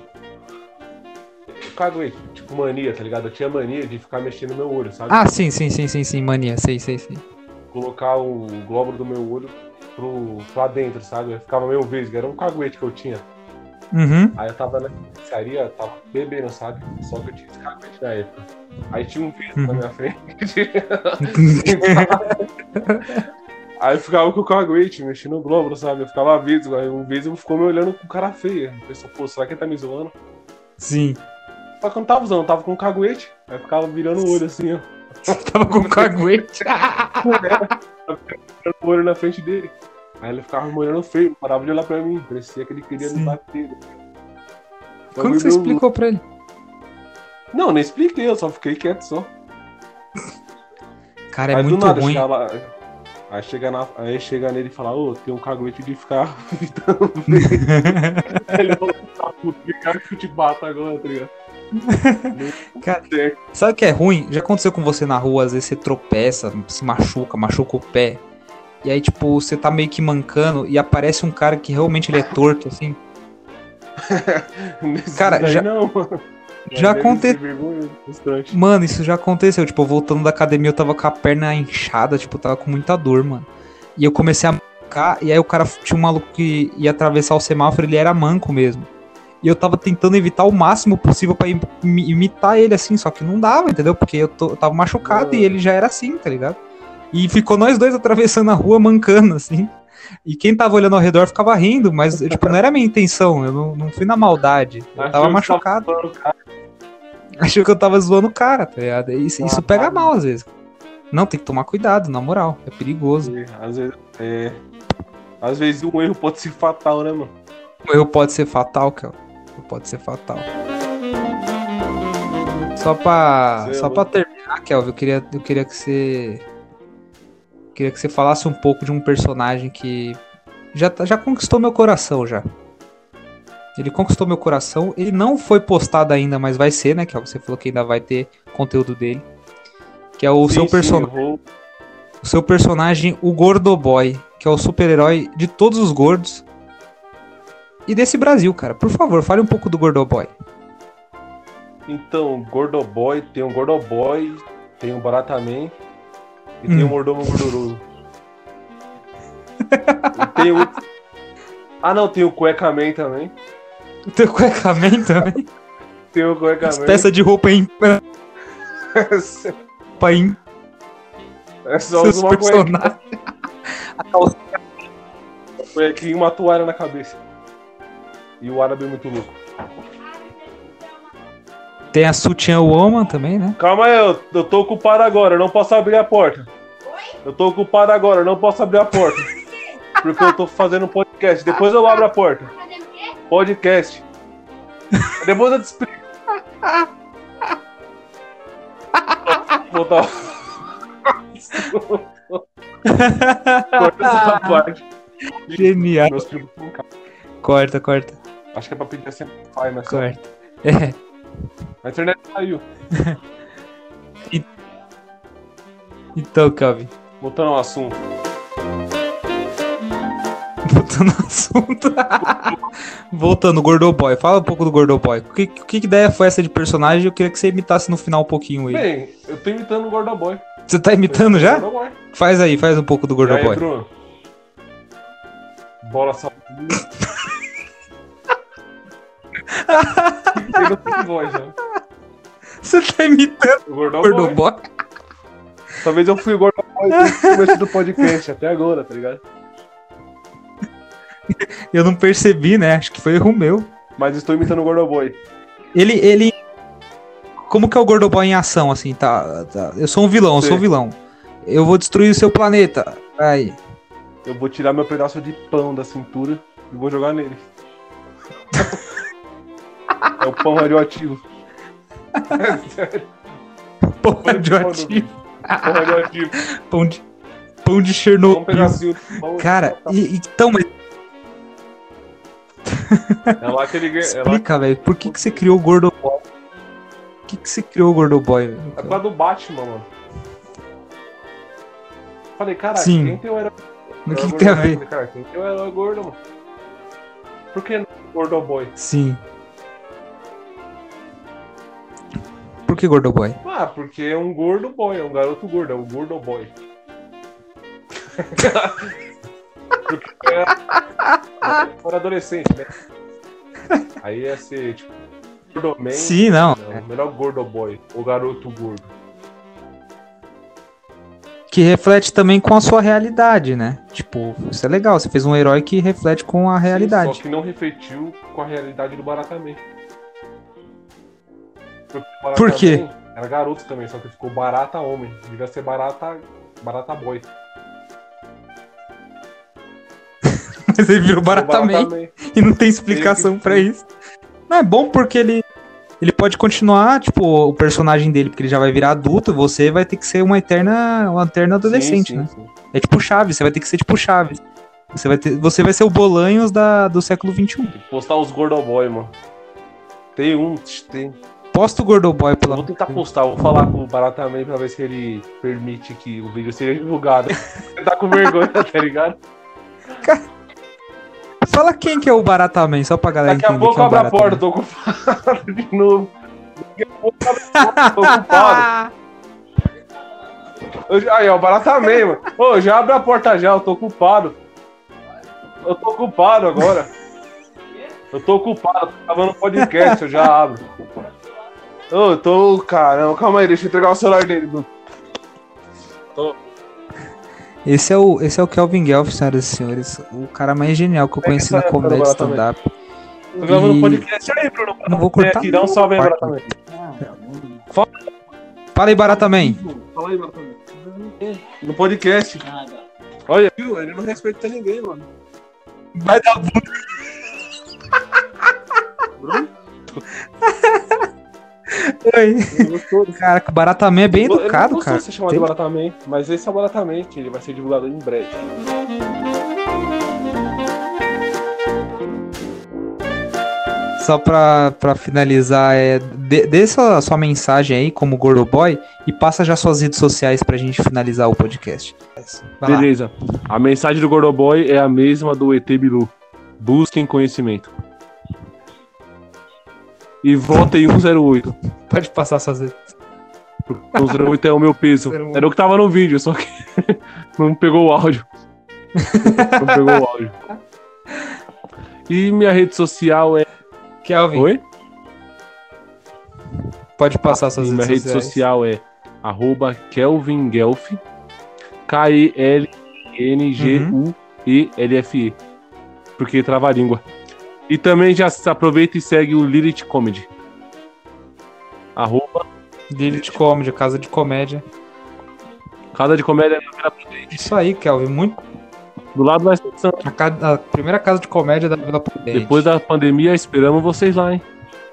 Coaguete, tipo mania, tá ligado? Eu tinha mania de ficar mexendo no meu olho, sabe? Ah, sim, sim, sim, sim, sim, mania. Sei, sei, sei. Colocar o glóbulo do meu olho pro, pra dentro, sabe? Eu ficava meio vesgo, era um caguete que eu tinha. Uhum. Aí eu tava na pizzaria, tava bebendo, sabe? Só que eu tinha esse caguete na época. Aí tinha um vidro na Uhum. minha frente. <laughs> <laughs> Aí eu ficava com o caguete, mexendo no glóbulo, sabe? Eu ficava vesgo. Aí um vez eu ficou me olhando com cara feia. Eu pensei, pô, será que ele tá me zoando? sim. Só que eu não tava usando, eu tava com um caguete. Aí eu ficava virando o olho assim, ó. <laughs> Tava com caguete. <laughs> Virando o olho na frente dele. Aí ele ficava me olhando feio, parava de olhar pra mim. Parecia que ele queria Sim. me bater. Como Bagulho que você explicou pra ele? Não, nem expliquei, eu só fiquei quieto só. Cara, é Aí do muito nada ruim. Aí chega, na, aí chega nele e fala, ô, tem um caguete de ficar <laughs> <laughs> ele falou, tá puto, que cara que eu te bato agora, tá ligado? <laughs> Cara. Sabe o que é ruim? Já aconteceu com você na rua, às vezes você tropeça, se machuca, machuca o pé. E aí, tipo, você tá meio que mancando e aparece um cara que realmente ele é torto, assim. Cara, já- Não, mano. Já Mas deve aconte- ser vergonhoso, frustrante. Mano, isso já aconteceu. Tipo, voltando da academia, eu tava com a perna inchada, tipo, tava com muita dor, mano. E eu comecei a mancar, e aí o cara tinha um maluco que ia atravessar o semáforo, ele era manco mesmo. E eu tava tentando evitar o máximo possível imi- imitar ele assim, só que não dava, entendeu? Porque eu, tô- eu tava machucado e ele já era assim, tá ligado? E ficou nós dois atravessando a rua mancando, assim. E quem tava olhando ao redor ficava rindo, mas, tipo, não era a minha intenção, eu não, não fui na maldade. Eu Achou tava machucado. cara. Achou que eu tava zoando o cara, tá ligado? Isso, isso Ah, pega tá. mal às vezes. Não, tem que tomar cuidado, na moral. É perigoso. Às vezes, é... Às vezes um erro pode ser fatal, né, mano? O erro pode ser fatal, Kel. Pode ser fatal. Só pra, Sei só lá. pra terminar, Kelvin, eu queria, eu queria que você. Queria que você falasse um pouco de um personagem que já, tá- já conquistou meu coração já. Ele conquistou meu coração. Ele não foi postado ainda, mas vai ser, né? Que você falou que ainda vai ter conteúdo dele. Que é o Sim, seu personagem. vou- o seu personagem, o Gordoboy, que é o super-herói de todos os gordos. E desse Brasil, cara. Por favor, fale um pouco do Gordoboy. Então, Gordoboy, tem um Gordoboy, tem um Barataman E tem o Hum. mordomo gorduroso. tem o. <laughs> Ah não, tem o cuecaman também. O teu cuecaman também. Tem o As peças de roupa em. Pra em é só seus uma cueca, personagens. A calça cuequinha e uma toalha na cabeça. E o árabe é muito louco. Tem a sutiã woman também, né? Calma aí, eu, eu tô ocupado agora, eu não posso abrir a porta. Eu tô ocupado agora, eu não posso abrir a porta. <laughs> Porque eu tô fazendo um podcast. Depois eu abro a porta. Podcast. Depois eu te explico. Botar. Corta essa parte. Genial. Meus primos. Corta, corta, Acho que é pra pedir assim, pai, mas corta. É. <laughs> a internet caiu. <laughs> Então, Calvin, Voltando ao assunto. Voltando ao assunto. <laughs> voltando, Gordoboy. Fala um pouco do Gordoboy. Que, que ideia foi essa de personagem? Eu queria que você imitasse no final um pouquinho ele. Bem, eu tô imitando o Gordoboy. Você tá imitando já? Gordoboy. Faz aí, faz um pouco do aí, Gordoboy. Bruno? Bola né? Você tá imitando O Gordoboy. Gordoboy? Talvez eu fui o Gordoboy desde o começo do podcast, até agora, tá ligado? <laughs> Eu não percebi, né? Acho que foi erro meu. Mas estou imitando o Gordoboy. Ele, ele. Como que é o Gordoboy em ação, assim, tá? tá- Eu sou um vilão, eu sou um vilão. Eu vou destruir o seu planeta. Aí. Eu vou tirar meu pedaço de pão da cintura e vou jogar nele. <laughs> é o pão radioativo. É <laughs> sério. Pão Pão radioativo. Pão radioativo. Pão de. Pão de Um Chernobyl. pedacinho de pão. Cara, e- então, mas É lá que ele ganha. É explica, velho, por que, que você criou o Gordoboy? Por que, que você criou o Gordoboy, velho? É por causa do Batman, mano. Falei, caralho, Sim. quem tem o herói? O que, que tem a gordo, ver? Cara, quem tem o herói gordo, mano? Por que não Gordo Boy? Sim. Por que Gordoboy? Ah, porque é um gordo boy, é um garoto gordo, é o gordo boy. <laughs> porque é, era adolescente, né? Aí ia ser, tipo, gordo man, Sim, não. não, melhor gordo boy, o garoto gordo. Que reflete também com a sua realidade, né? Tipo, isso é legal. Você fez um herói que reflete com a Sim, realidade. só que não refletiu com a realidade do Baratamê. O Por quê? Era garoto também, só que ficou barata homem. Devia ser barata, barata boy. <laughs> Mas ele virou Barataman. e não tem explicação pra isso. Não, é bom porque ele. Ele pode continuar, tipo, o personagem dele, porque ele já vai virar adulto, você vai ter que ser uma eterna, uma eterna adolescente, Sim, sim, né? sim. É tipo Chaves, você vai ter que ser tipo Chaves. Você vai, ter, você vai ser o Bolanhos da, do século XXI. Tem que postar os gordoboy, mano. Tem um, tem. Posta o Gordoboy pela. vou tentar postar, vou falar com o Barataman pra ver se ele permite que o vídeo seja divulgado. <laughs> Tá com vergonha, tá ligado? Fala quem que é o Baratamém, só pra galera Daqui a entender pouco quem é o abre a porta, tô ocupado <laughs> de novo. Daqui a pouco abre a porta, tô ocupado. Eu Aí, ó, Barataman, mano. Ô, já abre a porta já, eu tô ocupado. Eu tô ocupado agora. Eu tô ocupado, tô gravando podcast, eu já abro. Ô, eu tô. Caramba, calma aí, deixa eu entregar o celular dele, Bruno. Esse é o, esse é o Kelvin Guelph, senhoras e senhores. O cara mais genial que eu Pega conheci essa na comédia stand-up. Tô gravando E- podcast aí, Bruno. Não vou cortar aqui, dá um não, salve aí, parte. Barataman. Fala aí, Baratamém. Fala aí, Barataman. No podcast. Olha, viu? Ele não respeita ninguém, mano. Vai dar bunda. <laughs> Oi. Caraca, o Baratamém é bem não educado, gostou cara. de ser chamado Tem- Barataman, mas esse é o Barataman, que ele vai ser divulgado em breve. Só pra, pra finalizar, é, dê, dê sua, sua mensagem aí como Gordo Boy e passa já suas redes sociais pra gente finalizar o podcast. Vai lá. Beleza. A mensagem do Gordoboy é a mesma do ET Bilu. Busquem conhecimento. E votem 108. Pode passar suas redes. O 08 é o meu peso. Era o que tava no vídeo, só que <laughs> não pegou o áudio. não pegou o áudio. E minha rede social é. Kelvin. Oi? Pode passar suas Minha redes rede sociais. social é arroba Kelvin Guelph. K-E-L-N-G-U-E-L-F-E. Porque trava a língua. E também já aproveita e segue o Lilith Comedy. Arroba Lilith Comedy, Casa de Comédia. Casa de Comédia na Vila Prudente. Isso aí, Kelvin. Muito... Do lado da estação. A, a primeira casa de comédia da Vila Prudente. Depois da pandemia, esperamos vocês lá, hein?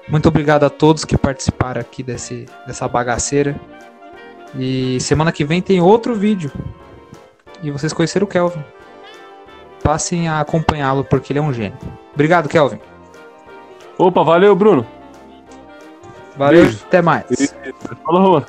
Muito obrigado a todos que participaram aqui desse, dessa bagaceira. E semana que vem tem outro vídeo. E vocês conheceram o Kelvin. Passem a acompanhá-lo porque ele é um gênio. Obrigado, Kelvin. Opa, valeu, Bruno. Valeu, Beijo. até mais. Falou, Romano.